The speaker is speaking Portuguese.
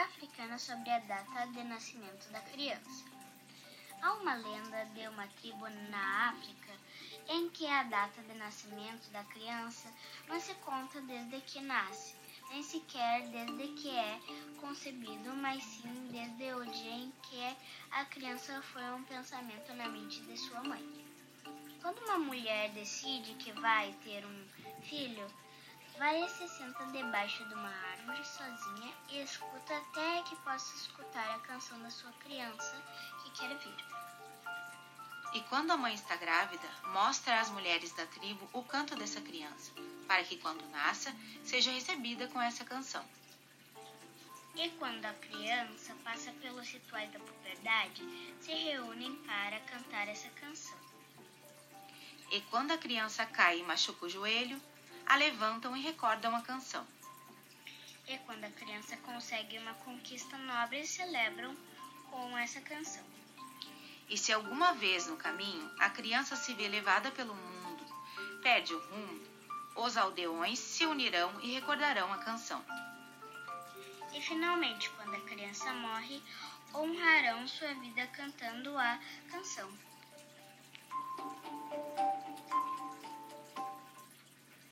Africana sobre a data de nascimento da criança. Há uma lenda de uma tribo na África em que a data de nascimento da criança não se conta desde que nasce, nem sequer desde que é concebido, mas sim desde o dia em que a criança foi um pensamento na mente de sua mãe. Quando uma mulher decide que vai ter um filho, vai e se senta debaixo de uma árvore sozinha e escuta até que possa escutar a canção da sua criança que quer vir. E quando a mãe está grávida, mostra às mulheres da tribo o canto dessa criança, para que quando nasça, seja recebida com essa canção. E quando a criança passa pelos rituais da puberdade, se reúnem para cantar essa canção. E quando a criança cai e machuca o joelho, a levantam e recordam a canção. E quando a criança consegue uma conquista nobre, celebram com essa canção. E se alguma vez no caminho a criança se vê levada pelo mundo, perde o rumo, os aldeões se unirão e recordarão a canção. E finalmente, quando a criança morre, honrarão sua vida cantando a canção.